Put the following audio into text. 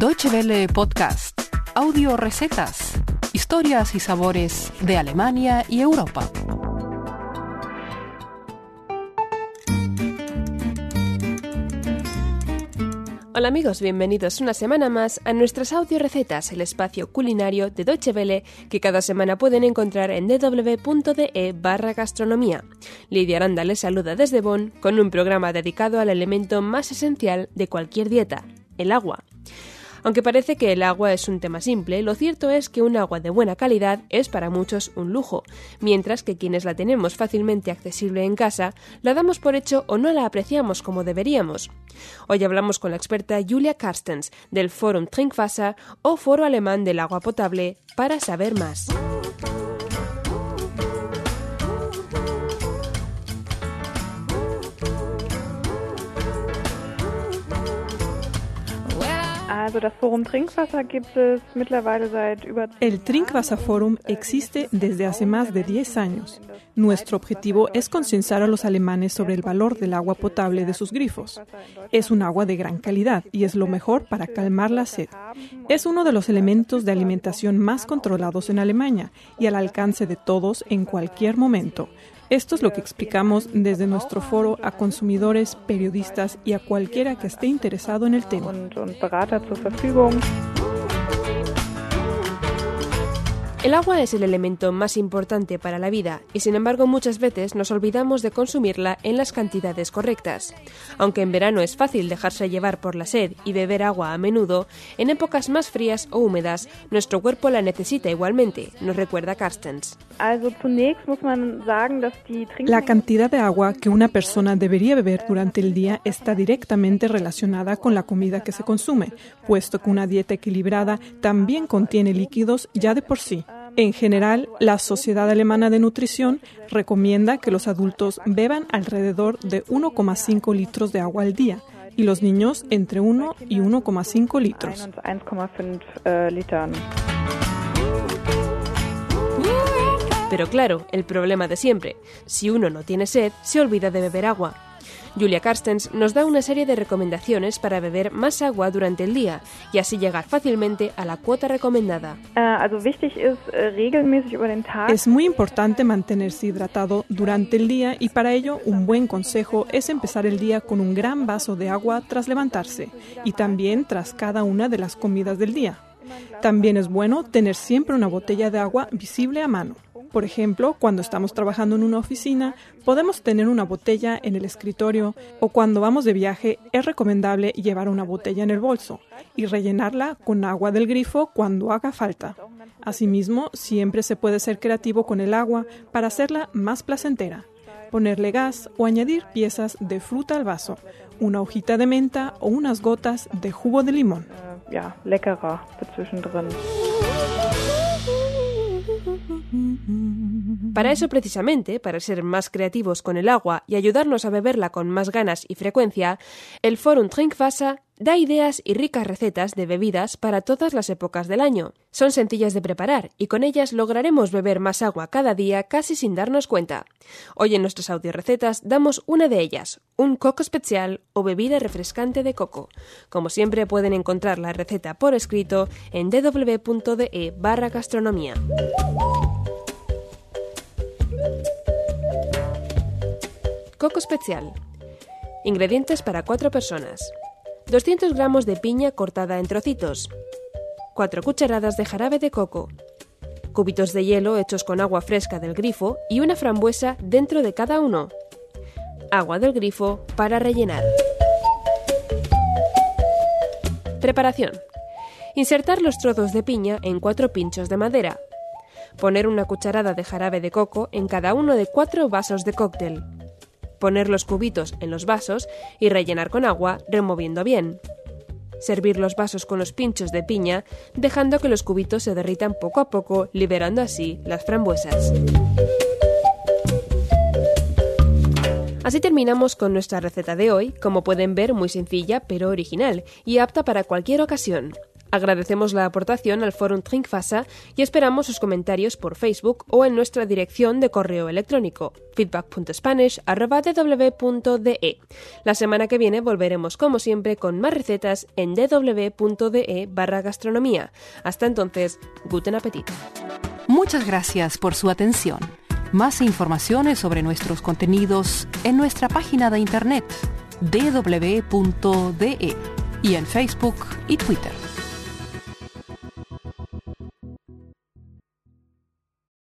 Deutsche Welle Podcast, audio recetas, historias y sabores de Alemania y Europa. Hola amigos, bienvenidos una semana más a nuestras audio recetas, el espacio culinario de Deutsche Welle que cada semana pueden encontrar en www.de barra gastronomía. Lidia Aranda les saluda desde Bonn con un programa dedicado al elemento más esencial de cualquier dieta, el agua. Aunque parece que el agua es un tema simple, lo cierto es que un agua de buena calidad es para muchos un lujo, mientras que quienes la tenemos fácilmente accesible en casa, la damos por hecho o no la apreciamos como deberíamos. Hoy hablamos con la experta Julia Carstens del Forum Trinkwasser o Foro Alemán del Agua Potable para saber más. El Trinkwasserforum existe desde hace más de 10 años. Nuestro objetivo es concienciar a los alemanes sobre el valor del agua potable de sus grifos. Es un agua de gran calidad y es lo mejor para calmar la sed. Es uno de los elementos de alimentación más controlados en Alemania y al alcance de todos en cualquier momento. Esto es lo que explicamos desde nuestro foro a consumidores, periodistas y a cualquiera que esté interesado en el tema. El agua es el elemento más importante para la vida y sin embargo muchas veces nos olvidamos de consumirla en las cantidades correctas. Aunque en verano es fácil dejarse llevar por la sed y beber agua a menudo, en épocas más frías o húmedas nuestro cuerpo la necesita igualmente, nos recuerda Carstens. La cantidad de agua que una persona debería beber durante el día está directamente relacionada con la comida que se consume, puesto que una dieta equilibrada también contiene líquidos ya de por sí. En general, la Sociedad Alemana de Nutrición recomienda que los adultos beban alrededor de 1,5 litros de agua al día y los niños entre 1 y 1,5 litros. Pero claro, el problema de siempre, si uno no tiene sed, se olvida de beber agua. Julia Carstens nos da una serie de recomendaciones para beber más agua durante el día y así llegar fácilmente a la cuota recomendada. Es muy importante mantenerse hidratado durante el día y para ello un buen consejo es empezar el día con un gran vaso de agua tras levantarse y también tras cada una de las comidas del día. También es bueno tener siempre una botella de agua visible a mano. Por ejemplo, cuando estamos trabajando en una oficina, podemos tener una botella en el escritorio o cuando vamos de viaje es recomendable llevar una botella en el bolso y rellenarla con agua del grifo cuando haga falta. Asimismo, siempre se puede ser creativo con el agua para hacerla más placentera. Ponerle gas o añadir piezas de fruta al vaso, una hojita de menta o unas gotas de jugo de limón. Para eso precisamente, para ser más creativos con el agua y ayudarnos a beberla con más ganas y frecuencia, el Forum Trinkwasser da ideas y ricas recetas de bebidas para todas las épocas del año. Son sencillas de preparar y con ellas lograremos beber más agua cada día casi sin darnos cuenta. Hoy en nuestras recetas damos una de ellas, un coco especial o bebida refrescante de coco. Como siempre pueden encontrar la receta por escrito en www.de barra gastronomía. Coco especial. Ingredientes para 4 personas. 200 gramos de piña cortada en trocitos. 4 cucharadas de jarabe de coco. Cubitos de hielo hechos con agua fresca del grifo y una frambuesa dentro de cada uno. Agua del grifo para rellenar. Preparación. Insertar los trozos de piña en cuatro pinchos de madera. Poner una cucharada de jarabe de coco en cada uno de cuatro vasos de cóctel poner los cubitos en los vasos y rellenar con agua, removiendo bien. Servir los vasos con los pinchos de piña, dejando que los cubitos se derritan poco a poco, liberando así las frambuesas. Así terminamos con nuestra receta de hoy, como pueden ver muy sencilla pero original y apta para cualquier ocasión. Agradecemos la aportación al Forum Trinkfasa y esperamos sus comentarios por Facebook o en nuestra dirección de correo electrónico feedback.spanish.dw.de. La semana que viene volveremos como siempre con más recetas en dw.de barra gastronomía. Hasta entonces, guten appetit. Muchas gracias por su atención. Más informaciones sobre nuestros contenidos en nuestra página de internet www.de y en Facebook y Twitter.